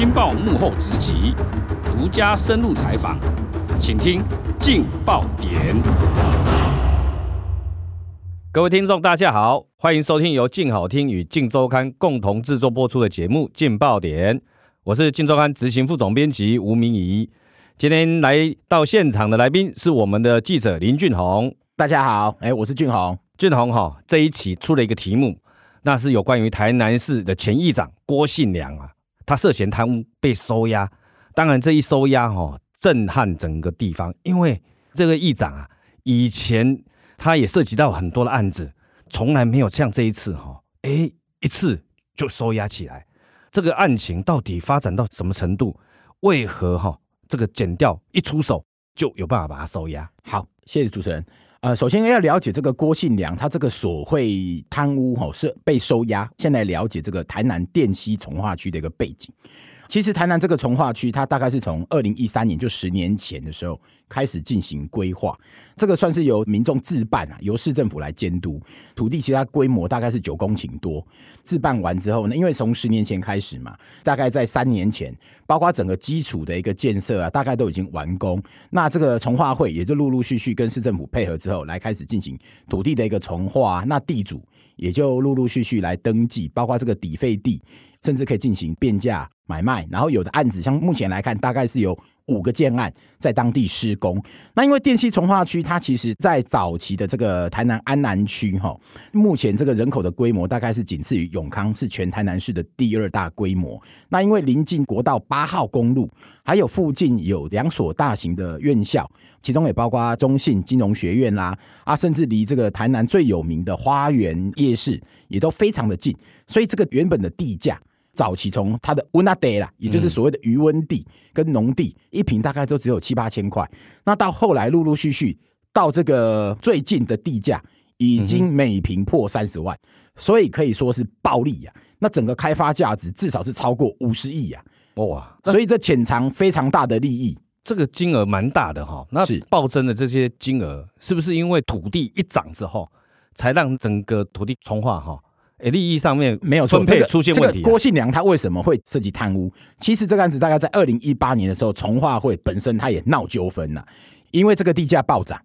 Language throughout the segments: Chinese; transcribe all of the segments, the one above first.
镜报幕后直击，独家深入采访，请听劲爆点。各位听众，大家好，欢迎收听由劲好听与劲周刊共同制作播出的节目《劲爆点》，我是劲周刊执行副总编辑吴明仪。今天来到现场的来宾是我们的记者林俊宏。大家好，哎，我是俊宏。俊宏哈，这一期出了一个题目，那是有关于台南市的前议长郭信良啊。他涉嫌贪污被收押，当然这一收押哈，震撼整个地方，因为这个议长啊，以前他也涉及到很多的案子，从来没有像这一次哈，哎，一次就收押起来。这个案情到底发展到什么程度？为何哈这个剪掉一出手就有办法把他收押？好，谢谢主持人。呃，首先要了解这个郭信良，他这个所谓贪污吼是被收押。现在了解这个台南电西从化区的一个背景。其实台南这个重划区，它大概是从二零一三年，就十年前的时候开始进行规划。这个算是由民众自办啊，由市政府来监督。土地其实它规模大概是九公顷多。自办完之后呢，因为从十年前开始嘛，大概在三年前，包括整个基础的一个建设啊，大概都已经完工。那这个重划会也就陆陆续续跟市政府配合之后，来开始进行土地的一个重化。那地主也就陆陆续续来登记，包括这个抵费地，甚至可以进行变价。买卖，然后有的案子，像目前来看，大概是有五个建案在当地施工。那因为电西从化区，它其实在早期的这个台南安南区，哈，目前这个人口的规模大概是仅次于永康，是全台南市的第二大规模。那因为临近国道八号公路，还有附近有两所大型的院校，其中也包括中信金融学院啦，啊，甚至离这个台南最有名的花园夜市也都非常的近，所以这个原本的地价。早期从它的温那地啦，也就是所谓的余温地跟农地，一平大概都只有七八千块。那到后来陆陆续续到这个最近的地价，已经每平破三十万，所以可以说是暴利呀。那整个开发价值至少是超过五十亿呀！哇，所以这潜藏非常大的利益，这个金额蛮大的哈。那暴增的这些金额，是不是因为土地一涨之后，才让整个土地重化哈？利益上面没有错，这个出现问题。郭信良他为什么会涉及贪污？其实这个案子大概在二零一八年的时候，从化会本身他也闹纠纷了，因为这个地价暴涨。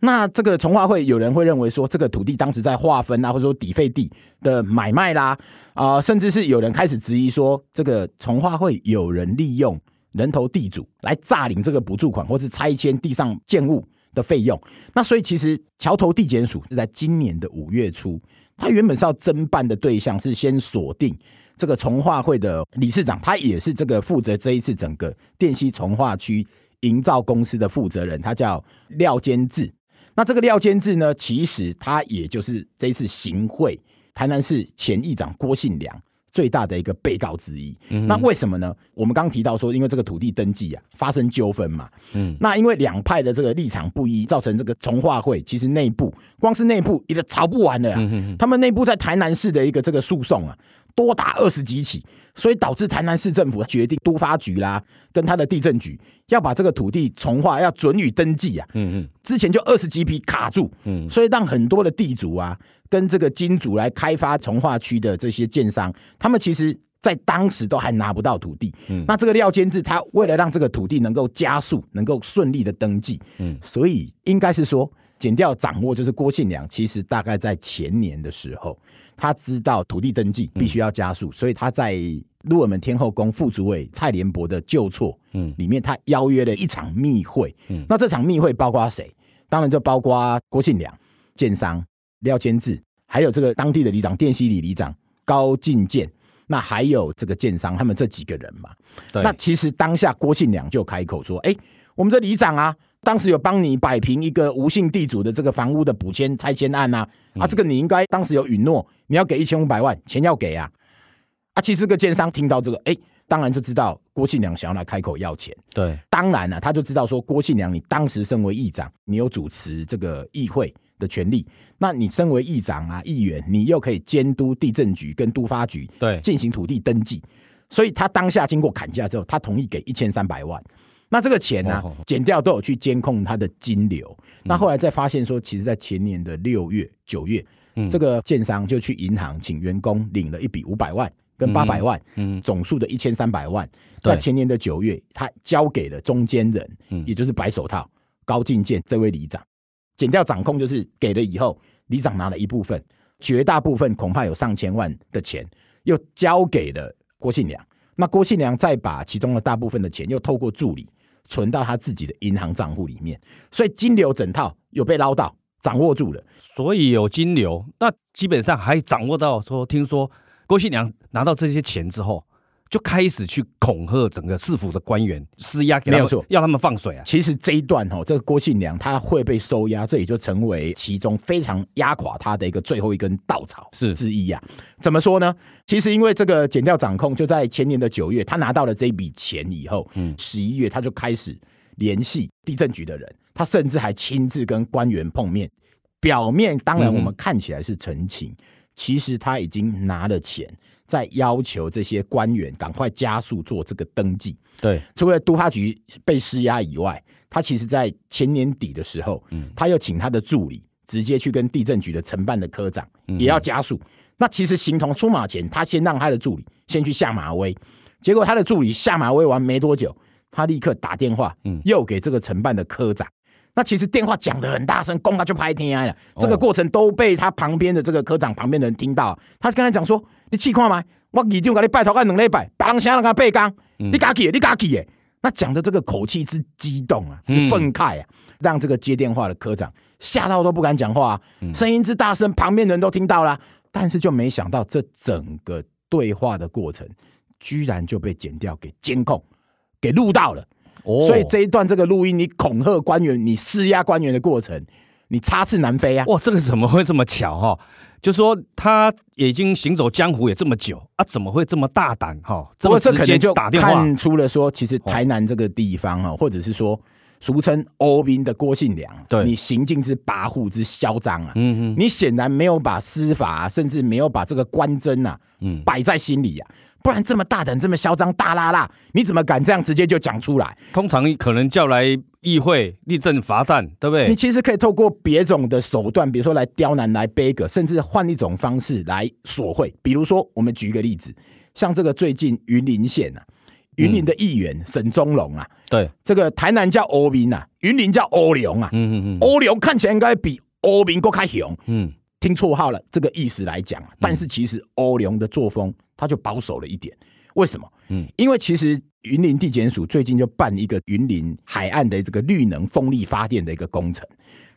那这个从化会有人会认为说，这个土地当时在划分啊，或者说抵费地的买卖啦，啊，甚至是有人开始质疑说，这个从化会有人利用人头地主来诈领这个补助款，或是拆迁地上建物的费用。那所以其实桥头地检署是在今年的五月初。他原本是要侦办的对象是先锁定这个从化会的理事长，他也是这个负责这一次整个电西从化区营造公司的负责人，他叫廖坚志。那这个廖坚志呢，其实他也就是这一次行贿台南市前议长郭信良最大的一个被告之一，嗯，那为什么呢？我们刚刚提到说，因为这个土地登记啊发生纠纷嘛，嗯，那因为两派的这个立场不一，造成这个从化会其实内部光是内部也吵不完了啊，嗯，他们内部在台南市的一个这个诉讼啊。多达二十几起，所以导致台南市政府决定都发局啦，跟他的地震局要把这个土地重划，要准予登记啊。嗯嗯，之前就二十几笔卡住，嗯，所以让很多的地主啊，跟这个金主来开发从化区的这些建商，他们其实在当时都还拿不到土地。嗯，那这个廖监制他为了让这个土地能够加速，能够顺利的登记，嗯，所以应该是说。检调掌握就是郭信良，其实大概在前年的时候，他知道土地登记必须要加速，所以他在鹿耳门天后宫副主委蔡连博的旧错，嗯，里面他邀约了一场密会，嗯，那这场密会包括谁？当然就包括郭信良、建商廖坚志，还有这个当地的里长电西里里长高进健，那还有这个建商他们这几个人嘛。对，那其实当下郭信良就开口说：“哎、欸，我们这里长啊。”当时有帮你摆平一个吴姓地主的这个房屋的补迁拆迁案啊，啊，这个你应该当时有允诺，你要给一千五百万，钱要给啊，啊，其实这个建商听到这个，哎，当然就知道郭庆良想要来开口要钱，对，当然了，他就知道说郭庆良你当时身为议长，你有主持这个议会的权利，那你身为议长啊，议员，你又可以监督地震局跟都发局对。进行土地登记，所以他当下经过砍价之后，他同意给一千三百万。那这个钱呢、啊，检调都有去监控他的金流。那后来再发现说，其实，在前年的六月、九月，这个建商就去银行请员工领了一笔五百万跟八百万，嗯，总数的一千三百万，在前年的九月，他交给了中间人，也就是白手套高进健这位里长，减掉掌控就是给了以后，里长拿了一部分，绝大部分恐怕有上千万的钱，又交给了郭信良。那郭信良再把其中的大部分的钱又透过助理存到他自己的银行账户里面，所以金流整套有被捞到，掌握住了。所以有金流，那基本上还掌握到说，听说郭新娘拿到这些钱之后。就开始去恐吓整个市府的官员，施压给他们，没有错，要他们放水啊。其实这一段哈，这个郭庆良他会被收押，这也就成为其中非常压垮他的一个最后一根稻草是之一啊。怎么说呢？其实因为这个减掉掌控就在前年的九月，他拿到了这一笔钱以后，嗯，十一月他就开始联系地震局的人，他甚至还亲自跟官员碰面，表面当然我们看起来是澄清。嗯其实他已经拿了钱，在要求这些官员赶快加速做这个登记。对，除了都发局被施压以外，他其实在前年底的时候，嗯，他又请他的助理直接去跟地震局的承办的科长也要加速。那其实形同出马前，他先让他的助理先去下马威，结果他的助理下马威完没多久，他立刻打电话，嗯，又给这个承办的科长。那其实电话讲的很大声，公他就拍天了。这个过程都被他旁边的这个科长旁边的人听到。他跟他讲说：“你气看吗？我一定给你拜托个两礼拜，别人想让他背刚，你敢去？你敢去？耶！”那讲的这个口气之激动啊，之愤慨啊，让这个接电话的科长吓到都不敢讲话，声音之大声，旁边的人都听到了。但是就没想到，这整个对话的过程，居然就被剪掉，给监控，给录到了。所以这一段这个录音，你恐吓官员、你施压官员的过程，你插翅难飞啊！哇，这个怎么会这么巧哈？就说他已经行走江湖也这么久啊，怎么会这么大胆哈？不过这可能就看出了说，其实台南这个地方哈，或者是说俗称欧兵的郭信良，对你行径之跋扈之嚣张啊，嗯嗯，你显然没有把司法，甚至没有把这个官箴啊，嗯，摆在心里啊。不然这么大胆、这么嚣张、大拉拉，你怎么敢这样直接就讲出来？通常可能叫来议会立正罚站，对不对？你其实可以透过别种的手段，比如说来刁难、来背个，甚至换一种方式来索贿。比如说，我们举一个例子，像这个最近云林县啊，云林的议员沈宗龙啊，对，这个台南叫欧民啊，云林叫欧龙啊，嗯嗯嗯，欧龙看起来应该比欧民更开雄，嗯。听绰号了，这个意思来讲，但是其实欧龙的作风他就保守了一点。为什么？嗯，因为其实云林地检署最近就办一个云林海岸的这个绿能风力发电的一个工程。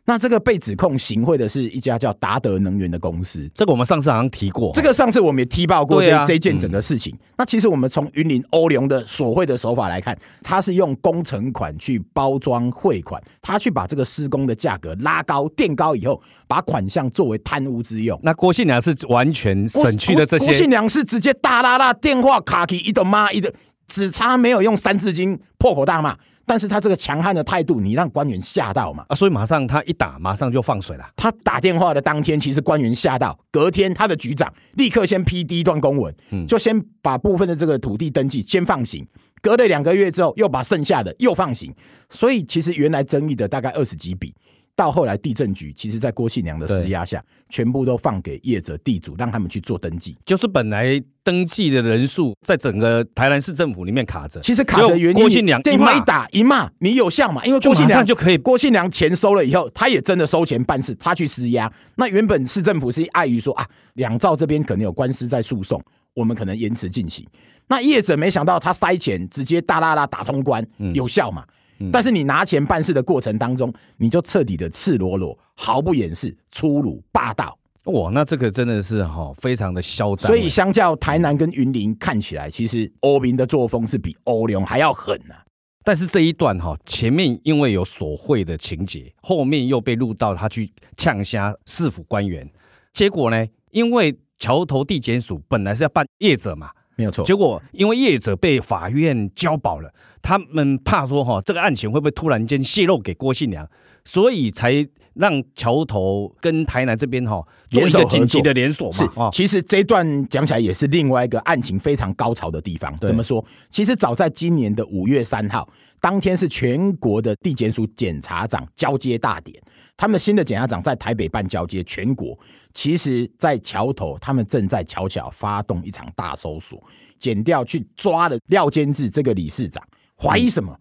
那这个被指控行贿的是一家叫达德能源的公司，这个我们上次好像提过，这个上次我们也踢爆过这、啊、这件整个事情。嗯、那其实我们从云林欧龙的索贿的手法来看，他是用工程款去包装汇款，他去把这个施工的价格拉高、垫高以后，把款项作为贪污之用。那郭信良是完全省去的这些，郭信良是直接大拉拉电话卡起一的妈一的，只差没有用三字经破口大骂。但是他这个强悍的态度，你让官员吓到嘛？啊，所以马上他一打，马上就放水了。他打电话的当天，其实官员吓到，隔天他的局长立刻先批第一段公文，嗯，就先把部分的这个土地登记先放行，隔了两个月之后，又把剩下的又放行。所以其实原来争议的大概二十几笔。到后来，地震局其实，在郭信良的施压下，全部都放给业者地主，让他们去做登记。就是本来登记的人数在整个台南市政府里面卡着，其实卡着原因，郭信良电话一打一骂，你有效嘛？因为郭信良就可以，郭信良钱收了以后，他也真的收钱办事，他去施压。那原本市政府是碍于说啊，两兆这边可能有官司在诉讼，我们可能延迟进行。那业者没想到他塞钱，直接大啦啦打通关，有效嘛？但是你拿钱办事的过程当中，你就彻底的赤裸裸、毫不掩饰、粗鲁霸道。哇，那这个真的是哈，非常的嚣张。所以相较台南跟云林看起来，其实欧明的作风是比欧龙还要狠啊。但是这一段哈，前面因为有索贿的情节，后面又被录到他去呛虾市府官员，结果呢，因为桥头地检署本来是要办业者嘛。没有错，结果因为业者被法院交保了，他们怕说哈，这个案情会不会突然间泄露给郭信良，所以才让桥头跟台南这边哈做一个紧急的连锁嘛。是，其实这一段讲起来也是另外一个案情非常高潮的地方。怎么说？其实早在今年的五月三号，当天是全国的地检署检察长交接大典，他们新的检察长在台北办交接，全国其实，在桥头，他们正在悄悄发动一场大搜索，剪掉去抓了廖监志这个理事长。怀疑什么？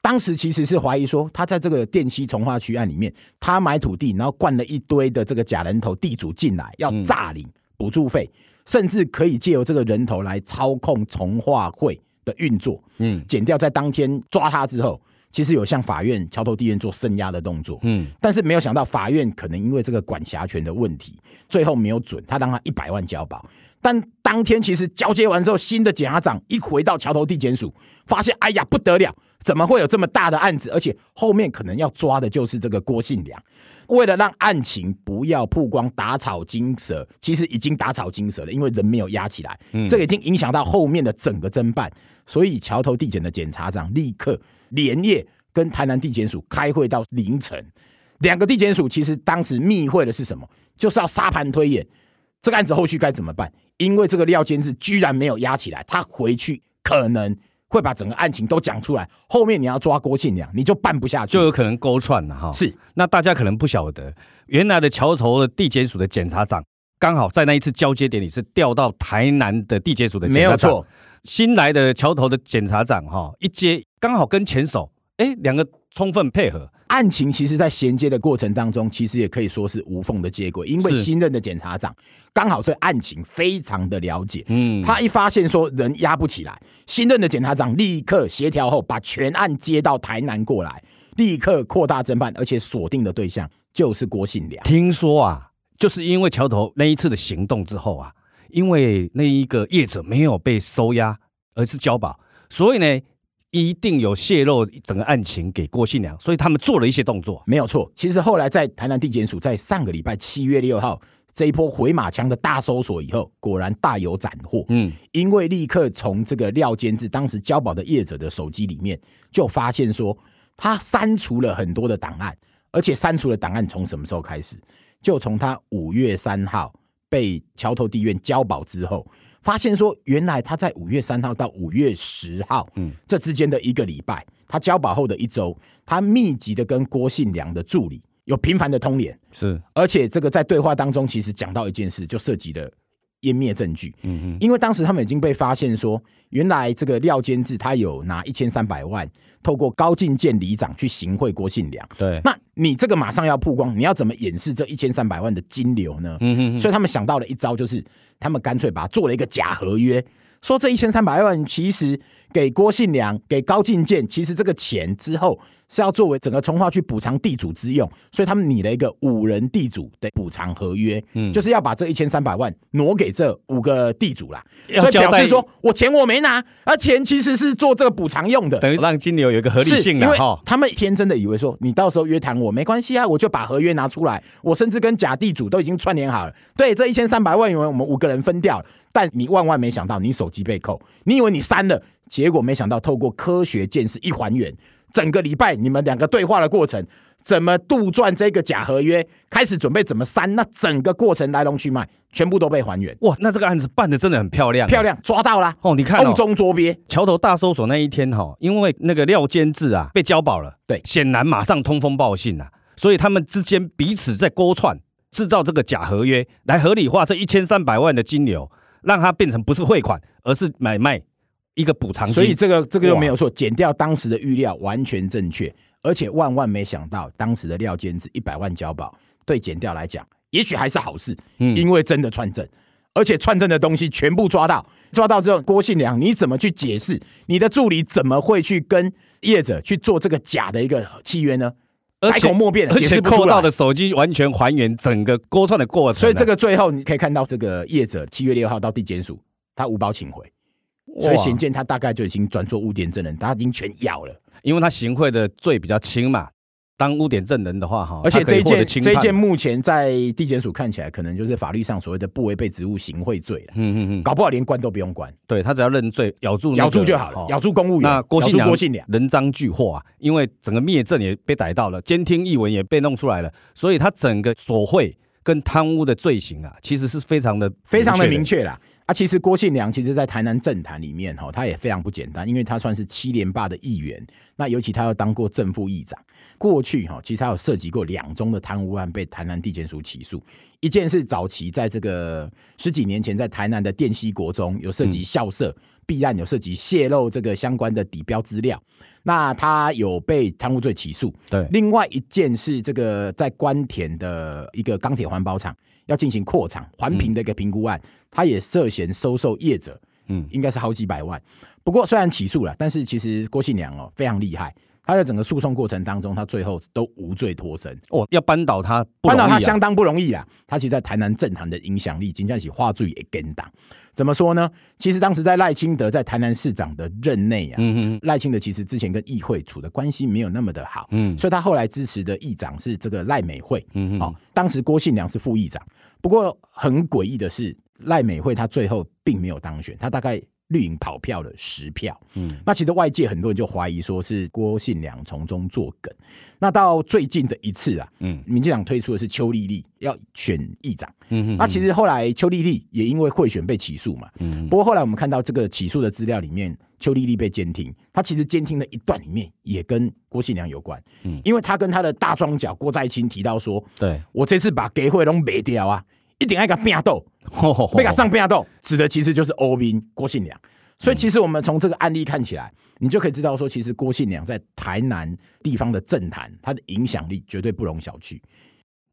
当时其实是怀疑说，他在这个电溪重划区案里面，他买土地，然后灌了一堆的这个假人头地主进来，要诈领补助费，甚至可以借由这个人头来操控从化会的运作。嗯，剪掉在当天抓他之后，其实有向法院桥头地院做声压的动作。嗯，但是没有想到法院可能因为这个管辖权的问题，最后没有准他让他一百万交保。但当天其实交接完之后，新的检察长一回到桥头地检署，发现哎呀不得了，怎么会有这么大的案子？而且后面可能要抓的就是这个郭信良。为了让案情不要曝光、打草惊蛇，其实已经打草惊蛇了，因为人没有押起来，这个已经影响到后面的整个侦办。所以桥头地检的检察长立刻连夜跟台南地检署开会到凌晨。两个地检署其实当时密会的是什么？就是要沙盘推演。这个案子后续该怎么办？因为这个廖监志居然没有押起来，他回去可能会把整个案情都讲出来。后面你要抓郭庆良，你就办不下去，就有可能勾串了哈。是，那大家可能不晓得，原来的桥头的地检署的检察长，刚好在那一次交接典礼是调到台南的地检署的检察长。没有错，新来的桥头的检察长哈，一接刚好跟前手，哎，两个充分配合。案情其实，在衔接的过程当中，其实也可以说是无缝的接轨，因为新任的检察长刚好对案情非常的了解。嗯，他一发现说人压不起来，新任的检察长立刻协调后，把全案接到台南过来，立刻扩大侦办，而且锁定的对象就是郭信良。听说啊，就是因为桥头那一次的行动之后啊，因为那一个业者没有被收押，而是交保，所以呢。一定有泄露整个案情给郭信良，所以他们做了一些动作。没有错，其实后来在台南地检署在上个礼拜七月六号这一波回马枪的大搜索以后，果然大有斩获。嗯，因为立刻从这个廖监制当时交保的业者的手机里面，就发现说他删除了很多的档案，而且删除的档案从什么时候开始？就从他五月三号被桥头地院交保之后。发现说，原来他在五月三号到五月十号，嗯，这之间的一个礼拜，他交保后的一周，他密集的跟郭信良的助理有频繁的通联，是，而且这个在对话当中，其实讲到一件事，就涉及了。湮灭证据，嗯嗯，因为当时他们已经被发现说，原来这个廖监制他有拿一千三百万，透过高进健里长去行贿郭信良，对，那你这个马上要曝光，你要怎么掩饰这一千三百万的金流呢？嗯嗯，所以他们想到了一招，就是他们干脆把它做了一个假合约，说这一千三百万其实给郭信良、给高进健，其实这个钱之后。是要作为整个从化去补偿地主之用，所以他们拟了一个五人地主的补偿合约，嗯，就是要把这一千三百万挪给这五个地主啦，所以表示说我钱我没拿，而钱其实是做这个补偿用的，等于让金流有一个合理性，的哈他们天真的以为说你到时候约谈我没关系啊，我就把合约拿出来，我甚至跟假地主都已经串联好了，对，这一千三百万元我们五个人分掉，但你万万没想到你手机被扣，你以为你删了，结果没想到透过科学见识一还原。整个礼拜你们两个对话的过程，怎么杜撰这个假合约，开始准备怎么删，那整个过程来龙去脉全部都被还原。哇，那这个案子办的真的很漂亮，漂亮，抓到了哦！你看，瓮中捉鳖。桥头大搜索那一天哈，因为那个廖监志啊被交保了，对，显然马上通风报信啊，所以他们之间彼此在勾串，制造这个假合约来合理化这一千三百万的金流，让它变成不是汇款，而是买卖。一个补偿金，所以这个这个又没有错，减掉当时的预料完全正确，而且万万没想到，当时的廖监子一百万交保，对检调来讲，也许还是好事，嗯，因为真的串证，而且串证的东西全部抓到，抓到之后，郭信良你怎么去解释？你的助理怎么会去跟业者去做这个假的一个契约呢？百口莫辩，而且扣到的手机完全还原整个勾串的过程，所以这个最后你可以看到，这个业者七月六号到地检署，他无包请回。所以显见他大概就已经转做污点证人，他已经全咬了，因为他行贿的罪比较轻嘛，当污点证人的话，哈，而且这一件这一件目前在地检署看起来，可能就是法律上所谓的不违背职务行贿罪了。嗯嗯嗯，搞不好连关都不用关，对他只要认罪，咬住、那个、咬住就好了，咬住公务员。那郭姓郭姓良人赃俱获啊，因为整个灭证也被逮到了，监听译文也被弄出来了，所以他整个索贿跟贪污的罪行啊，其实是非常的非常的明确啦。啊，其实郭信良其实，在台南政坛里面哈，他也非常不简单，因为他算是七连霸的议员。那尤其他又当过正副议长，过去哈，其实他有涉及过两宗的贪污案，被台南地检署起诉。一件是早期在这个十几年前，在台南的电西国中有涉及校舍弊案，有涉及泄露这个相关的底标资料，那他有被贪污罪起诉。对，另外一件是这个在关田的一个钢铁环保厂。要进行扩厂环评的一个评估案，嗯、他也涉嫌收受业者，嗯，应该是好几百万。不过虽然起诉了，但是其实郭姓良哦非常厉害，他在整个诉讼过程当中，他最后都无罪脱身。哦，要扳倒他，扳倒他相当不容易啊。他其实，在台南政坛的影响力，经常起话剧也跟党。怎么说呢？其实当时在赖清德在台南市长的任内啊，嗯赖清德其实之前跟议会处的关系没有那么的好，嗯，所以他后来支持的议长是这个赖美惠，嗯嗯，哦，当时郭信良是副议长。不过很诡异的是，赖美惠她最后并没有当选，她大概绿营跑票了十票。嗯，那其实外界很多人就怀疑说是郭信良从中作梗。那到最近的一次啊，嗯，民进党推出的是邱丽丽要选议长。嗯，那其实后来邱丽丽也因为贿选被起诉嘛。嗯，不过后来我们看到这个起诉的资料里面，邱丽丽被监听，她其实监听的一段里面也跟郭信良有关。嗯，因为她跟她的大庄脚郭在清提到说，对我这次把给会都卖掉啊。一定要给他拼斗，被他上拼斗，指的其实就是欧兵郭信良。所以其实我们从这个案例看起来，你就可以知道说，其实郭信良在台南地方的政坛，他的影响力绝对不容小觑。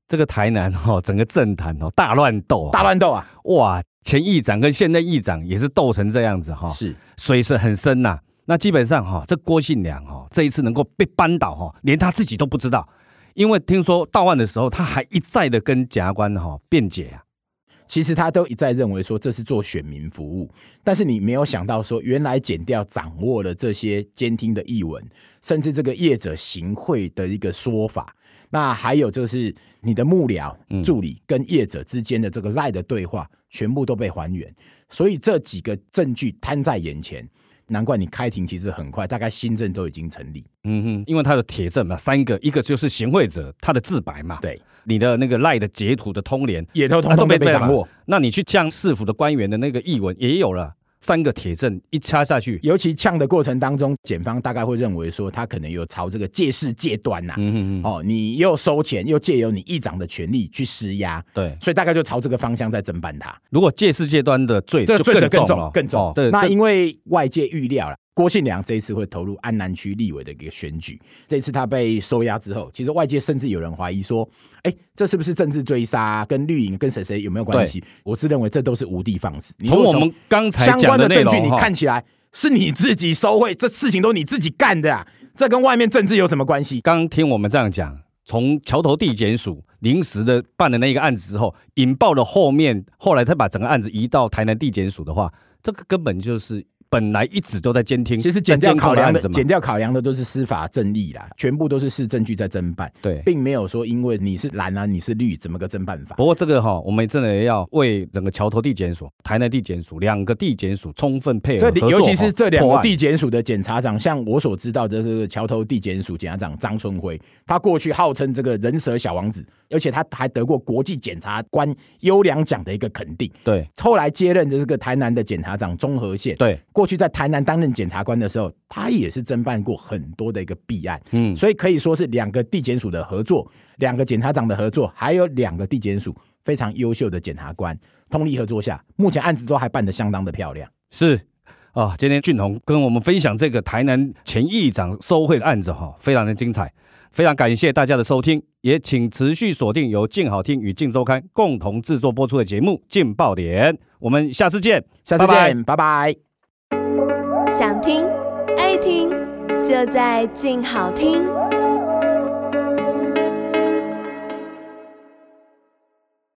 这个台南哈，整个政坛哦，大乱斗，大乱斗啊！哇，前议长跟现任议长也是斗成这样子哈，是水是很深呐。那基本上哈，这郭信良哈，这一次能够被扳倒哈，连他自己都不知道。因为听说到案的时候，他还一再的跟检察官哈辩解啊。其实他都一再认为说这是做选民服务，但是你没有想到说，原来剪掉掌握了这些监听的译文，甚至这个业者行贿的一个说法。那还有就是你的幕僚助理跟业者之间的这个赖的对话，全部都被还原。所以这几个证据摊在眼前。难怪你开庭其实很快，大概新证都已经成立。嗯哼，因为他的铁证嘛，三个，一个就是行贿者他的自白嘛，对，你的那个赖的截图的通联也都通通被掌握。那你去将市府的官员的那个译文也有了。三个铁证一掐下去，尤其呛的过程当中，检方大概会认为说他可能有朝这个借势借端呐、啊，嗯嗯嗯，哦，你又收钱，又借由你议长的权利去施压，对，所以大概就朝这个方向在侦办他。如果借势借端的罪，这个罪责更重，更重。哦、那因为外界预料了。郭信良这一次会投入安南区立委的一个选举，这次他被收押之后，其实外界甚至有人怀疑说，哎，这是不是政治追杀？跟绿营跟谁谁有没有关系？我是认为这都是无的放矢。从我们刚才相关的证据，你看起来是你自己收贿，这事情都你自己干的啊，这跟外面政治有什么关系？刚听我们这样讲，从桥头地检署临时的办的那个案子之后，引爆了后面，后来才把整个案子移到台南地检署的话，这个根本就是。本来一直都在监听，其实减掉考量的减掉考量的都是司法正义啦，全部都是市证据在侦办，对，并没有说因为你是蓝啊，你是绿，怎么个侦办法？不过这个哈，我们真的要为整个桥头地检署、台南地检署两个地检署充分配合，这尤其是这两个地检署的检察长，像我所知道的这个桥头地检署检察长张春辉，他过去号称这个人蛇小王子，而且他还得过国际检察官优良奖的一个肯定。对，后来接任的这个台南的检察长中和宪，对。过去在台南担任检察官的时候，他也是侦办过很多的一个弊案，嗯，所以可以说是两个地检署的合作，两个检察长的合作，还有两个地检署非常优秀的检察官通力合作下，目前案子都还办得相当的漂亮。是啊，今天俊宏跟我们分享这个台南前议长收贿的案子哈，非常的精彩，非常感谢大家的收听，也请持续锁定由静好听与静周刊共同制作播出的节目《劲爆点》，我们下次见，下次见，拜拜。拜拜。想听爱听，就在静好听。